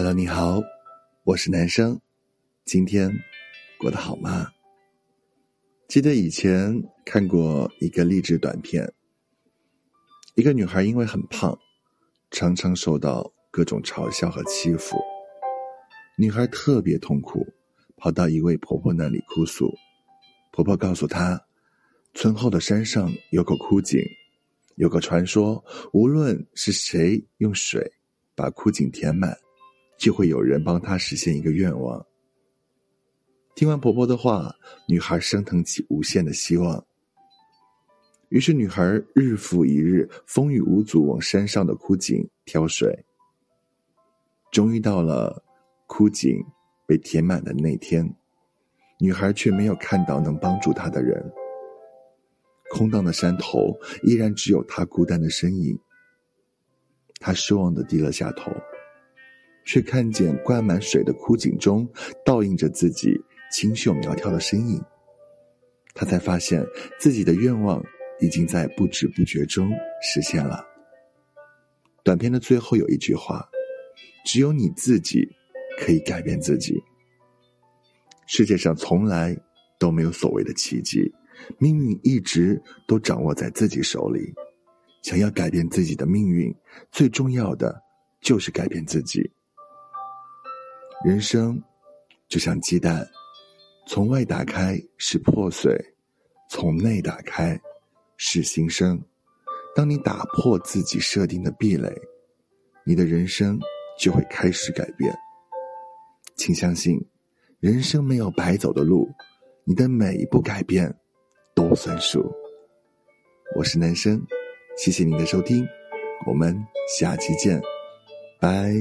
Hello，你好，我是男生，今天过得好吗？记得以前看过一个励志短片，一个女孩因为很胖，常常受到各种嘲笑和欺负，女孩特别痛苦，跑到一位婆婆那里哭诉。婆婆告诉她，村后的山上有口枯井，有个传说，无论是谁用水把枯井填满。就会有人帮她实现一个愿望。听完婆婆的话，女孩升腾起无限的希望。于是，女孩日复一日，风雨无阻往山上的枯井挑水。终于到了枯井被填满的那天，女孩却没有看到能帮助她的人。空荡的山头依然只有她孤单的身影。她失望的低了下头。却看见灌满水的枯井中倒映着自己清秀苗条的身影，他才发现自己的愿望已经在不知不觉中实现了。短片的最后有一句话：“只有你自己可以改变自己。”世界上从来都没有所谓的奇迹，命运一直都掌握在自己手里。想要改变自己的命运，最重要的就是改变自己。人生就像鸡蛋，从外打开是破碎，从内打开是新生。当你打破自己设定的壁垒，你的人生就会开始改变。请相信，人生没有白走的路，你的每一步改变都算数。我是男生，谢谢您的收听，我们下期见，拜。